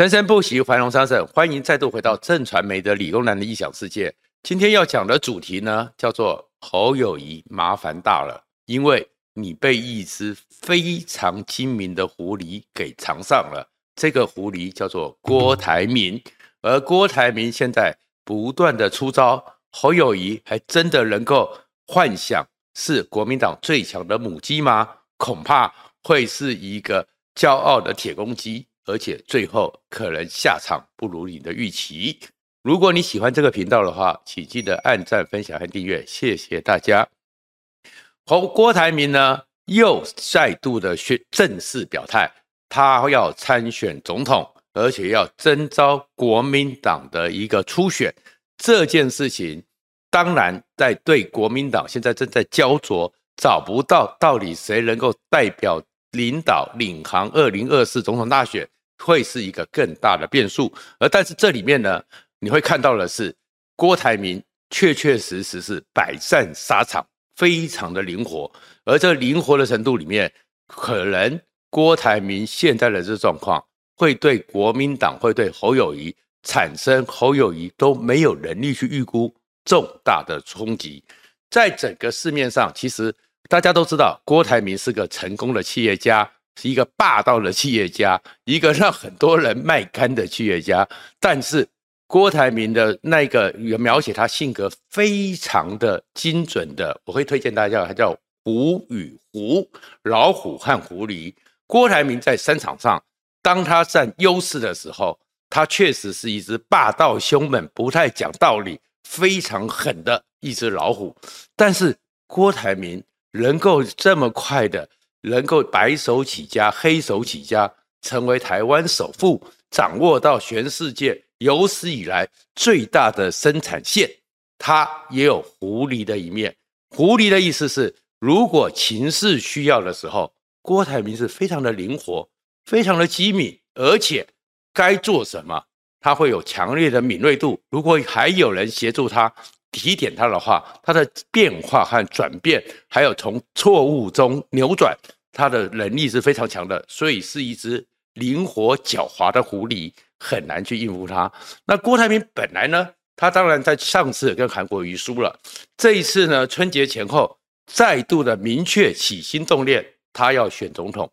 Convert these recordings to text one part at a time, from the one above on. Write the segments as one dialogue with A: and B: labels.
A: 生生不息，繁荣昌盛。欢迎再度回到正传媒的理工男的异想世界。今天要讲的主题呢，叫做侯友谊麻烦大了，因为你被一只非常精明的狐狸给缠上了。这个狐狸叫做郭台铭，而郭台铭现在不断的出招，侯友谊还真的能够幻想是国民党最强的母鸡吗？恐怕会是一个骄傲的铁公鸡。而且最后可能下场不如你的预期。如果你喜欢这个频道的话，请记得按赞、分享和订阅，谢谢大家。侯郭台铭呢，又再度的宣正式表态，他要参选总统，而且要征召国民党的一个初选。这件事情当然在对国民党现在正在焦灼，找不到到底谁能够代表领导领航二零二四总统大选。会是一个更大的变数，而但是这里面呢，你会看到的是郭台铭确确实实是百战沙场，非常的灵活。而这灵活的程度里面，可能郭台铭现在的这状况，会对国民党，会对侯友谊产生侯友谊都没有能力去预估重大的冲击。在整个市面上，其实大家都知道，郭台铭是个成功的企业家。是一个霸道的企业家，一个让很多人卖肝的企业家。但是郭台铭的那个描写他性格非常的精准的，我会推荐大家，他叫虎与狐，老虎和狐狸。郭台铭在商场上，当他占优势的时候，他确实是一只霸道凶猛、不太讲道理、非常狠的一只老虎。但是郭台铭能够这么快的。能够白手起家、黑手起家，成为台湾首富，掌握到全世界有史以来最大的生产线，他也有狐狸的一面。狐狸的意思是，如果情势需要的时候，郭台铭是非常的灵活、非常的机敏，而且该做什么，他会有强烈的敏锐度。如果还有人协助他，提点他的话，他的变化和转变，还有从错误中扭转，他的能力是非常强的，所以是一只灵活狡猾的狐狸，很难去应付他。那郭台铭本来呢，他当然在上次跟韩国瑜输了，这一次呢，春节前后再度的明确起心动念，他要选总统，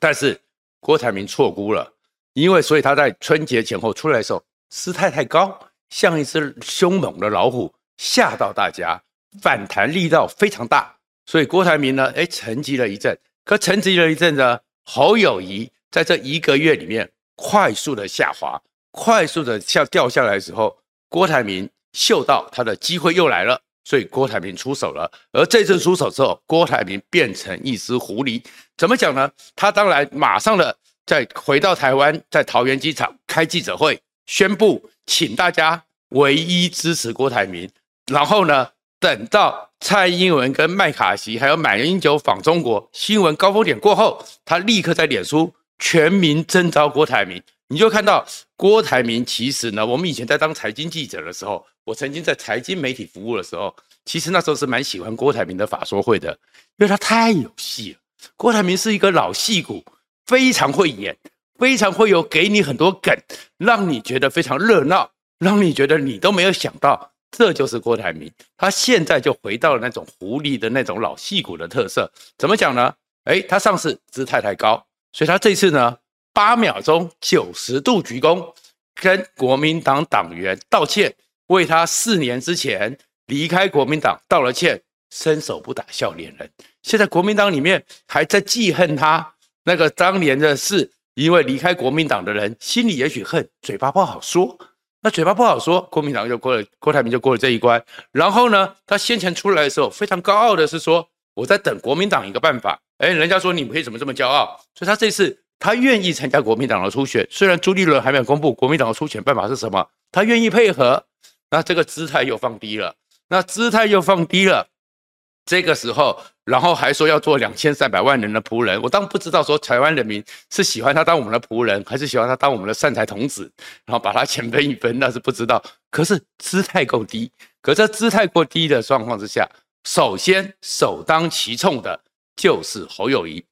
A: 但是郭台铭错估了，因为所以他在春节前后出来的时候姿态太高，像一只凶猛的老虎。吓到大家，反弹力道非常大，所以郭台铭呢，哎，沉寂了一阵。可沉寂了一阵呢，侯友谊在这一个月里面快速的下滑，快速的下掉下来的时候，郭台铭嗅到他的机会又来了，所以郭台铭出手了。而这次出手之后，郭台铭变成一只狐狸，怎么讲呢？他当然马上的再回到台湾，在桃园机场开记者会，宣布请大家唯一支持郭台铭。然后呢，等到蔡英文跟麦卡锡还有马英九访中国新闻高峰点过后，他立刻在脸书全民征召郭台铭。你就看到郭台铭其实呢，我们以前在当财经记者的时候，我曾经在财经媒体服务的时候，其实那时候是蛮喜欢郭台铭的法说会的，因为他太有戏了。郭台铭是一个老戏骨，非常会演，非常会有给你很多梗，让你觉得非常热闹，让你觉得你都没有想到。这就是郭台铭，他现在就回到了那种狐狸的那种老戏骨的特色。怎么讲呢？诶，他上次姿态太高，所以他这次呢，八秒钟九十度鞠躬，跟国民党党员道歉，为他四年之前离开国民党道了歉，伸手不打笑脸人。现在国民党里面还在记恨他那个当年的事，因为离开国民党的人心里也许恨，嘴巴不好说。那嘴巴不好说，国民党就过了，郭台铭就过了这一关。然后呢，他先前出来的时候非常高傲的是说，我在等国民党一个办法。哎，人家说你们为什么这么骄傲？所以他这次他愿意参加国民党的初选，虽然朱立伦还没有公布国民党的初选办法是什么，他愿意配合。那这个姿态又放低了，那姿态又放低了。这个时候，然后还说要做两千三百万人的仆人，我当不知道说台湾人民是喜欢他当我们的仆人，还是喜欢他当我们的善财童子，然后把他钱分一分，那是不知道。可是姿态够低，可这姿态过低的状况之下，首先首当其冲的就是侯友宜，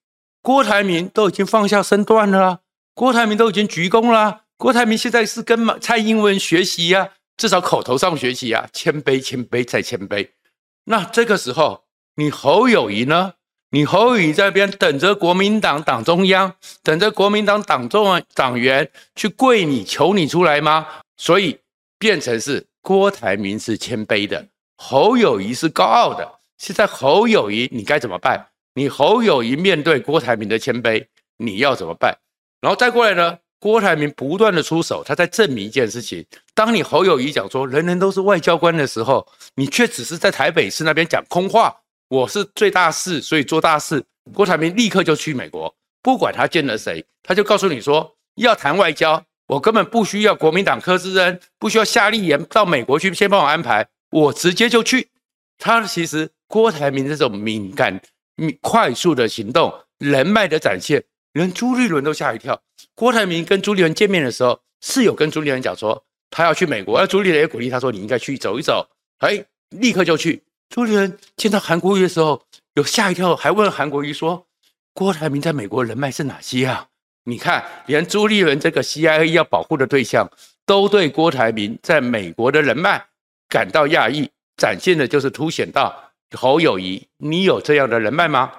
A: 郭台铭都已经放下身段了，郭台铭都已经鞠躬了，郭台铭现在是跟蔡英文学习呀、啊，至少口头上学习呀、啊，谦卑、谦卑再谦卑。那这个时候，你侯友谊呢？你侯友谊在那边等着国民党党中央，等着国民党党中党员去跪你求你出来吗？所以变成是郭台铭是谦卑的，侯友谊是高傲的。现在侯友谊你该怎么办？你侯友谊面对郭台铭的谦卑，你要怎么办？然后再过来呢？郭台铭不断的出手，他在证明一件事情：当你侯友谊讲说人人都是外交官的时候，你却只是在台北市那边讲空话。我是最大事，所以做大事。郭台铭立刻就去美国，不管他见了谁，他就告诉你说要谈外交，我根本不需要国民党柯志恩，不需要夏立言到美国去先帮我安排，我直接就去。他其实郭台铭这种敏感、快速的行动、人脉的展现，连朱立伦都吓一跳。郭台铭跟朱立伦见面的时候，是有跟朱立伦讲说他要去美国，而朱立伦也鼓励他说你应该去走一走，哎，立刻就去。朱立伦见到韩国瑜的时候，有吓一跳，还问韩国瑜说：“郭台铭在美国人脉是哪些啊？”你看，连朱立伦这个 CIA 要保护的对象，都对郭台铭在美国的人脉感到讶异，展现的就是凸显到侯友谊，你有这样的人脉吗？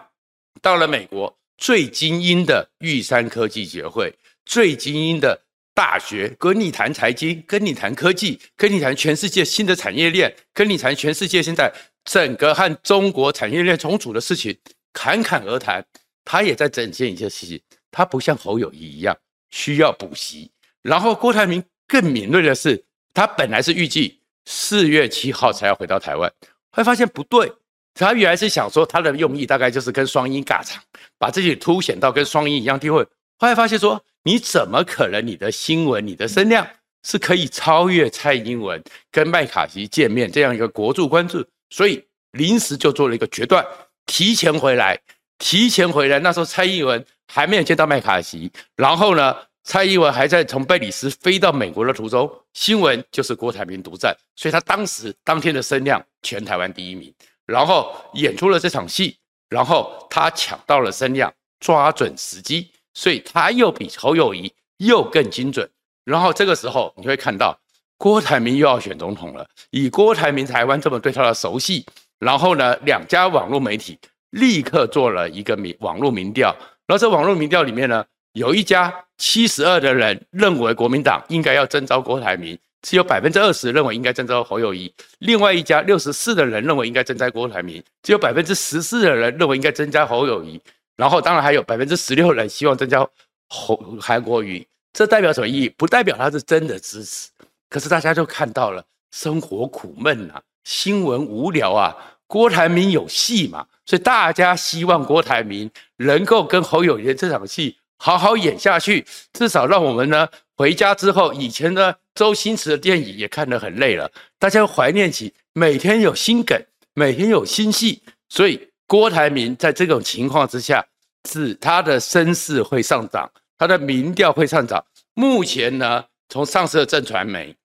A: 到了美国，最精英的玉山科技协会，最精英的。大学跟你谈财经，跟你谈科技，跟你谈全世界新的产业链，跟你谈全世界现在整个和中国产业链重组的事情，侃侃而谈。他也在展现一些事情，他不像侯友谊一样需要补习。然后郭台铭更敏锐的是，他本来是预计四月七号才要回到台湾，会发现不对，他原来是想说他的用意大概就是跟双英尬场，把自己凸显到跟双英一样地位。后来发现说。你怎么可能？你的新闻、你的声量是可以超越蔡英文跟麦卡锡见面这样一个国柱关注？所以临时就做了一个决断，提前回来，提前回来。那时候蔡英文还没有见到麦卡锡，然后呢，蔡英文还在从贝里斯飞到美国的途中，新闻就是郭台铭独占，所以他当时当天的声量全台湾第一名，然后演出了这场戏，然后他抢到了声量，抓准时机。所以他又比侯友谊又更精准，然后这个时候你会看到郭台铭又要选总统了。以郭台铭台湾这么对他的熟悉，然后呢，两家网络媒体立刻做了一个民网络民调，然后这网络民调里面呢，有一家七十二的人认为国民党应该要征召郭台铭，只有百分之二十认为应该征召侯友谊；另外一家六十四的人认为应该征召郭台铭，只有百分之十四的人认为应该征召侯友谊。然后，当然还有百分之十六人希望增加侯韩国瑜，这代表什么意义？不代表他是真的支持。可是大家就看到了，生活苦闷啊，新闻无聊啊，郭台铭有戏嘛，所以大家希望郭台铭能够跟侯友宜这场戏好好演下去，至少让我们呢回家之后，以前的周星驰的电影也看得很累了，大家怀念起每天有新梗，每天有新戏，所以郭台铭在这种情况之下。是他的声势会上涨，他的民调会上涨。目前呢，从上市的正传媒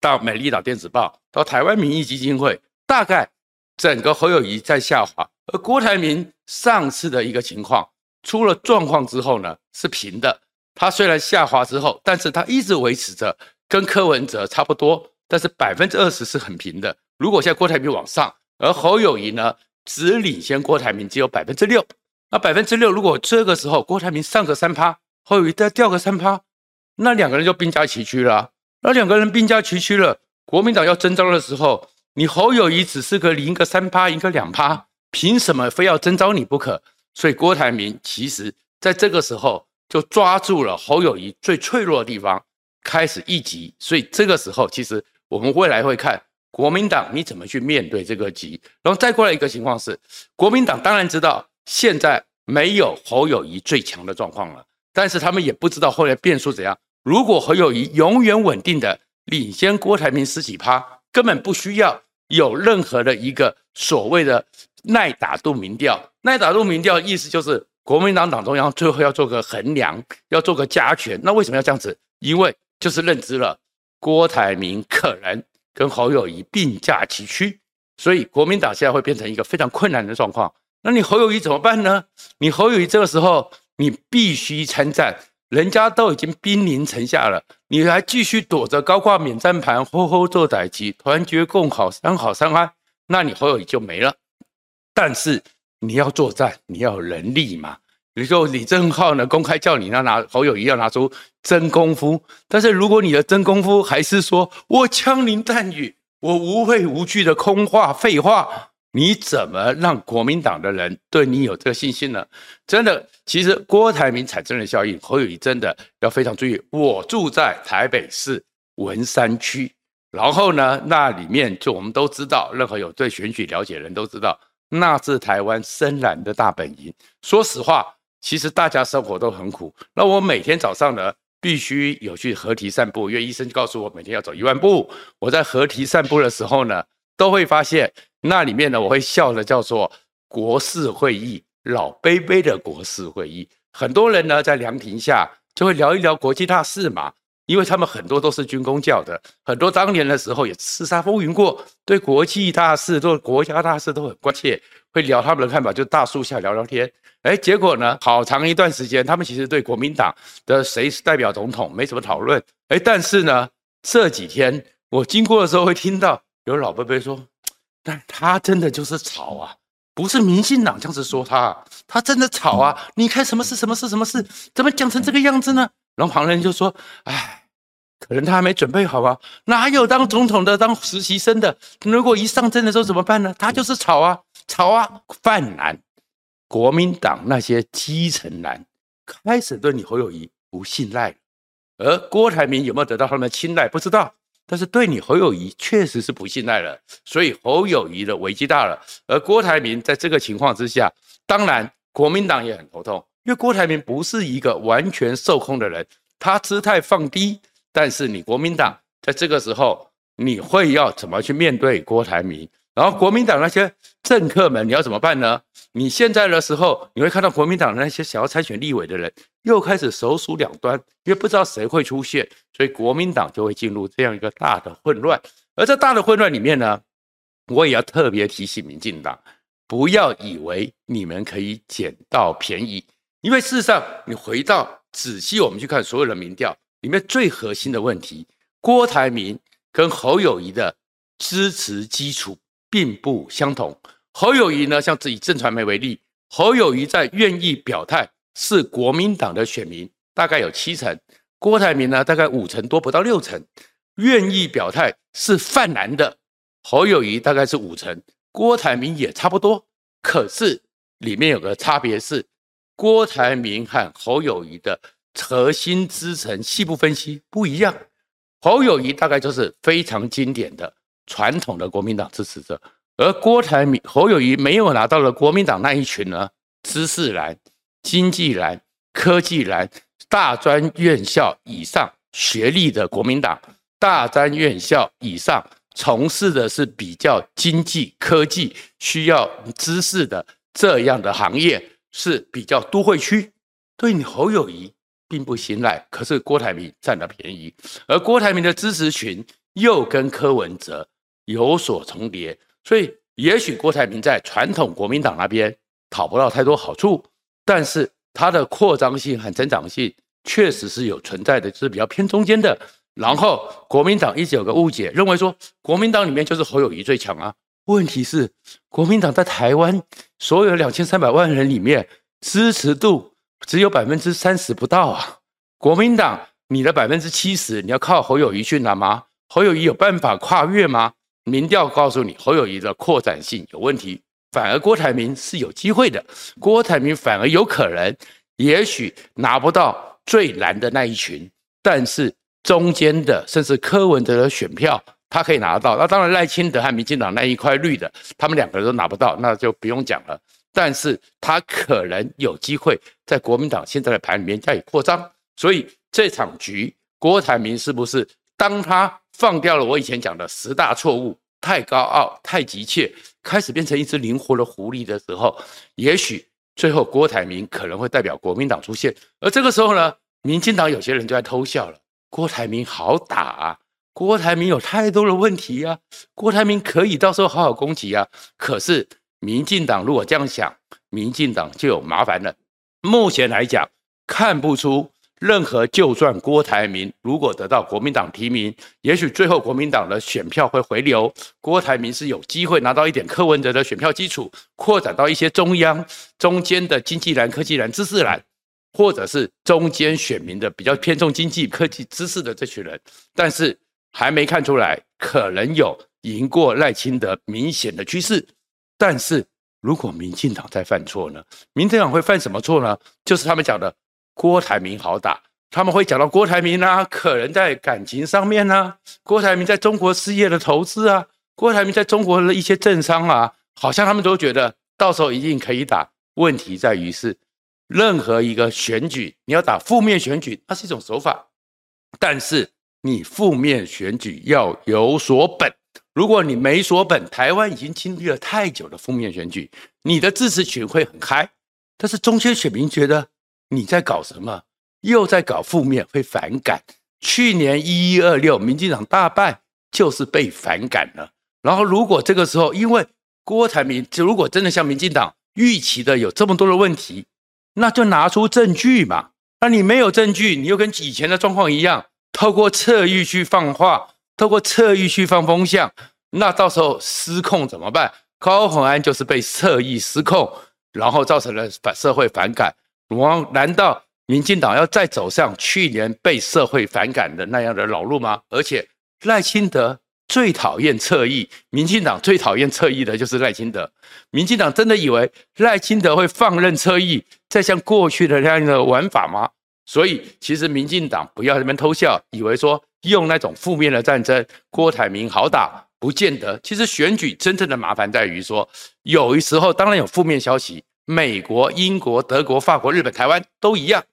A: 到美丽岛电子报到台湾民意基金会，大概整个侯友谊在下滑，而郭台铭上次的一个情况出了状况之后呢，是平的。他虽然下滑之后，但是他一直维持着跟柯文哲差不多，但是百分之二十是很平的。如果现在郭台铭往上，而侯友谊呢，只领先郭台铭只有百分之六。那百分之六，如果这个时候郭台铭上个三趴，侯友谊再掉个三趴，那两个人就兵家齐驱了。那两个人兵家齐驱了，国民党要征召的时候，你侯友谊只是个赢个三趴，赢个两趴，凭什么非要征召你不可？所以郭台铭其实在这个时候就抓住了侯友谊最脆弱的地方，开始一击。所以这个时候，其实我们未来会看国民党你怎么去面对这个击。然后再过来一个情况是，国民党当然知道。现在没有侯友谊最强的状况了，但是他们也不知道后来变数怎样。如果侯友谊永远稳定的领先郭台铭十几趴，根本不需要有任何的一个所谓的耐打度民调。耐打度民调意思就是国民党党中央最后要做个衡量，要做个加权。那为什么要这样子？因为就是认知了郭台铭可能跟侯友谊并驾齐驱，所以国民党现在会变成一个非常困难的状况。那你侯友谊怎么办呢？你侯友谊这个时候你必须参战，人家都已经兵临城下了，你还继续躲着高挂免战盘，吼吼做歹机，团结共好，三好三安，那你侯友宜就没了。但是你要作战，你要有能力嘛。比如说李正浩呢，公开叫你要拿侯友宜要拿出真功夫，但是如果你的真功夫还是说我枪林弹雨，我无畏无惧的空话废话。你怎么让国民党的人对你有这个信心呢？真的，其实郭台铭产生的效应，侯友谊真的要非常注意。我住在台北市文山区，然后呢，那里面就我们都知道，任何有对选举了解的人都知道，那是台湾深蓝的大本营。说实话，其实大家生活都很苦。那我每天早上呢，必须有去河堤散步，因为医生就告诉我每天要走一万步。我在河堤散步的时候呢，都会发现。那里面呢，我会笑的叫做国事会议，老杯杯的国事会议。很多人呢在凉亭下就会聊一聊国际大事嘛，因为他们很多都是军工教的，很多当年的时候也叱咤风云过，对国际大事、对国家大事都很关切，会聊他们的看法，就大树下聊聊天。哎，结果呢，好长一段时间，他们其实对国民党的谁是代表总统没什么讨论。哎，但是呢，这几天我经过的时候会听到有老伯伯说。但他真的就是吵啊，不是民进党这样子说他，他真的吵啊！你看什么事？什么事？什么事？怎么讲成这个样子呢？然后旁人就说：“哎，可能他还没准备好啊，哪有当总统的当实习生的？如果一上阵的时候怎么办呢？他就是吵啊，吵啊！泛蓝，国民党那些基层蓝开始对你侯友谊不信赖，而郭台铭有没有得到他们的青睐？不知道。”但是对你侯友谊确实是不信赖了，所以侯友谊的危机大了。而郭台铭在这个情况之下，当然国民党也很头痛，因为郭台铭不是一个完全受控的人，他姿态放低。但是你国民党在这个时候，你会要怎么去面对郭台铭？然后国民党那些政客们，你要怎么办呢？你现在的时候，你会看到国民党那些想要参选立委的人，又开始首鼠两端，因为不知道谁会出现，所以国民党就会进入这样一个大的混乱。而在大的混乱里面呢，我也要特别提醒民进党，不要以为你们可以捡到便宜，因为事实上，你回到仔细我们去看所有的民调里面最核心的问题，郭台铭跟侯友谊的支持基础。并不相同。侯友谊呢，像以震传媒为例，侯友谊在愿意表态是国民党的选民，大概有七成；郭台铭呢，大概五成多，不到六成。愿意表态是泛蓝的，侯友谊大概是五成，郭台铭也差不多。可是里面有个差别是，郭台铭和侯友谊的核心支撑细部分析不一样。侯友谊大概就是非常经典的。传统的国民党支持者，而郭台铭、侯友宜没有拿到了国民党那一群呢？知识蓝、经济蓝、科技蓝、大专院校以上学历的国民党，大专院校以上从事的是比较经济、科技需要知识的这样的行业，是比较都会区。对你侯友宜并不信赖，可是郭台铭占了便宜，而郭台铭的支持群又跟柯文哲。有所重叠，所以也许郭台铭在传统国民党那边讨不到太多好处，但是他的扩张性和增长性确实是有存在的，是比较偏中间的。然后国民党一直有个误解，认为说国民党里面就是侯友谊最强啊。问题是国民党在台湾所有两千三百万人里面支持度只有百分之三十不到啊。国民党你的百分之七十你要靠侯友谊去拿吗？侯友谊有办法跨越吗？民调告诉你，侯友谊的扩展性有问题，反而郭台铭是有机会的。郭台铭反而有可能，也许拿不到最蓝的那一群，但是中间的甚至柯文哲的选票，他可以拿到。那当然赖清德和民进党那一块绿的，他们两个人都拿不到，那就不用讲了。但是他可能有机会在国民党现在的盘里面加以扩张。所以这场局，郭台铭是不是当他？放掉了我以前讲的十大错误，太高傲、太急切，开始变成一只灵活的狐狸的时候，也许最后郭台铭可能会代表国民党出现。而这个时候呢，民进党有些人就在偷笑了：郭台铭好打啊，郭台铭有太多的问题啊，郭台铭可以到时候好好攻击啊。可是民进党如果这样想，民进党就有麻烦了。目前来讲，看不出任何就算郭台铭如果得到国民党提名，也许最后国民党的选票会回流，郭台铭是有机会拿到一点柯文哲的选票基础，扩展到一些中央中间的经济蓝、科技蓝、知识蓝，或者是中间选民的比较偏重经济、科技、知识的这群人，但是还没看出来可能有赢过赖清德明显的趋势。但是如果民进党再犯错呢？民进党会犯什么错呢？就是他们讲的。郭台铭好打，他们会讲到郭台铭啊，可能在感情上面啊，郭台铭在中国事业的投资啊，郭台铭在中国的一些政商啊，好像他们都觉得到时候一定可以打。问题在于是，任何一个选举，你要打负面选举，它是一种手法，但是你负面选举要有所本。如果你没所本，台湾已经经历了太久的负面选举，你的支持群会很开，但是中间选民觉得。你在搞什么？又在搞负面，会反感。去年一一二六，民进党大败，就是被反感了。然后，如果这个时候，因为郭台铭，如果真的像民进党预期的有这么多的问题，那就拿出证据嘛。那你没有证据，你又跟以前的状况一样，透过侧翼去放话，透过侧翼去放风向，那到时候失控怎么办？高虹安就是被侧翼失控，然后造成了反社会反感。我难道民进党要再走上去年被社会反感的那样的老路吗？而且赖清德最讨厌侧翼，民进党最讨厌侧翼的就是赖清德。民进党真的以为赖清德会放任侧翼再像过去的那样的玩法吗？所以其实民进党不要在那边偷笑，以为说用那种负面的战争，郭台铭好打，不见得。其实选举真正的麻烦在于说，有的时候当然有负面消息。美国、英国、德国、法国、日本、台湾都一样，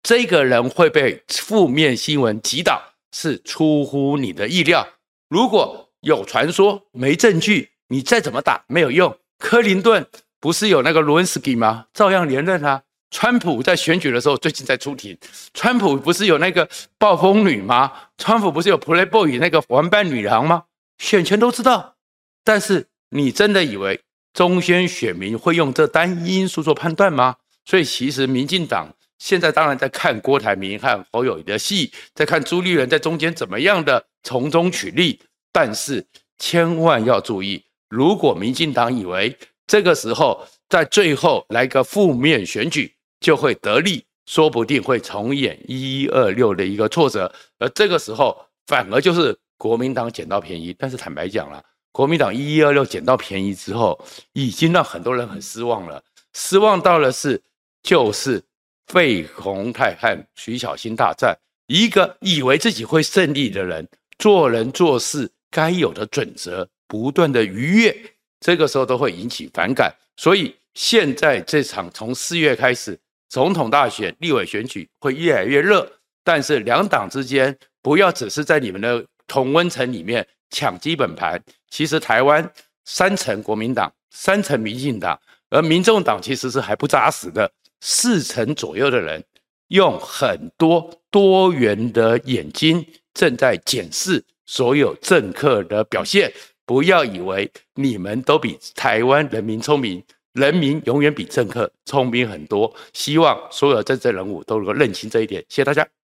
A: 这个人会被负面新闻击倒，是出乎你的意料。如果有传说没证据，你再怎么打没有用。克林顿不是有那个卢恩斯基吗？照样连任啊。川普在选举的时候最近在出庭，川普不是有那个暴风女吗？川普不是有 Playboy 那个玩伴女郎吗？选前都知道，但是你真的以为？中间选民会用这单一因素做判断吗？所以其实民进党现在当然在看郭台铭和侯友宜的戏，在看朱立伦在中间怎么样的从中取利。但是千万要注意，如果民进党以为这个时候在最后来个负面选举就会得利，说不定会重演一一二六的一个挫折，而这个时候反而就是国民党捡到便宜。但是坦白讲了。国民党一一二六捡到便宜之后，已经让很多人很失望了。失望到了是，就是费鸿泰和徐小新大战，一个以为自己会胜利的人，做人做事该有的准则不断的逾越，这个时候都会引起反感。所以现在这场从四月开始，总统大选、立委选举会越来越热，但是两党之间不要只是在你们的同温层里面。抢基本盘，其实台湾三成国民党，三成民进党，而民众党其实是还不扎实的，四成左右的人用很多多元的眼睛正在检视所有政客的表现。不要以为你们都比台湾人民聪明，人民永远比政客聪明很多。希望所有政治人物都能够认清这一点。谢谢大家。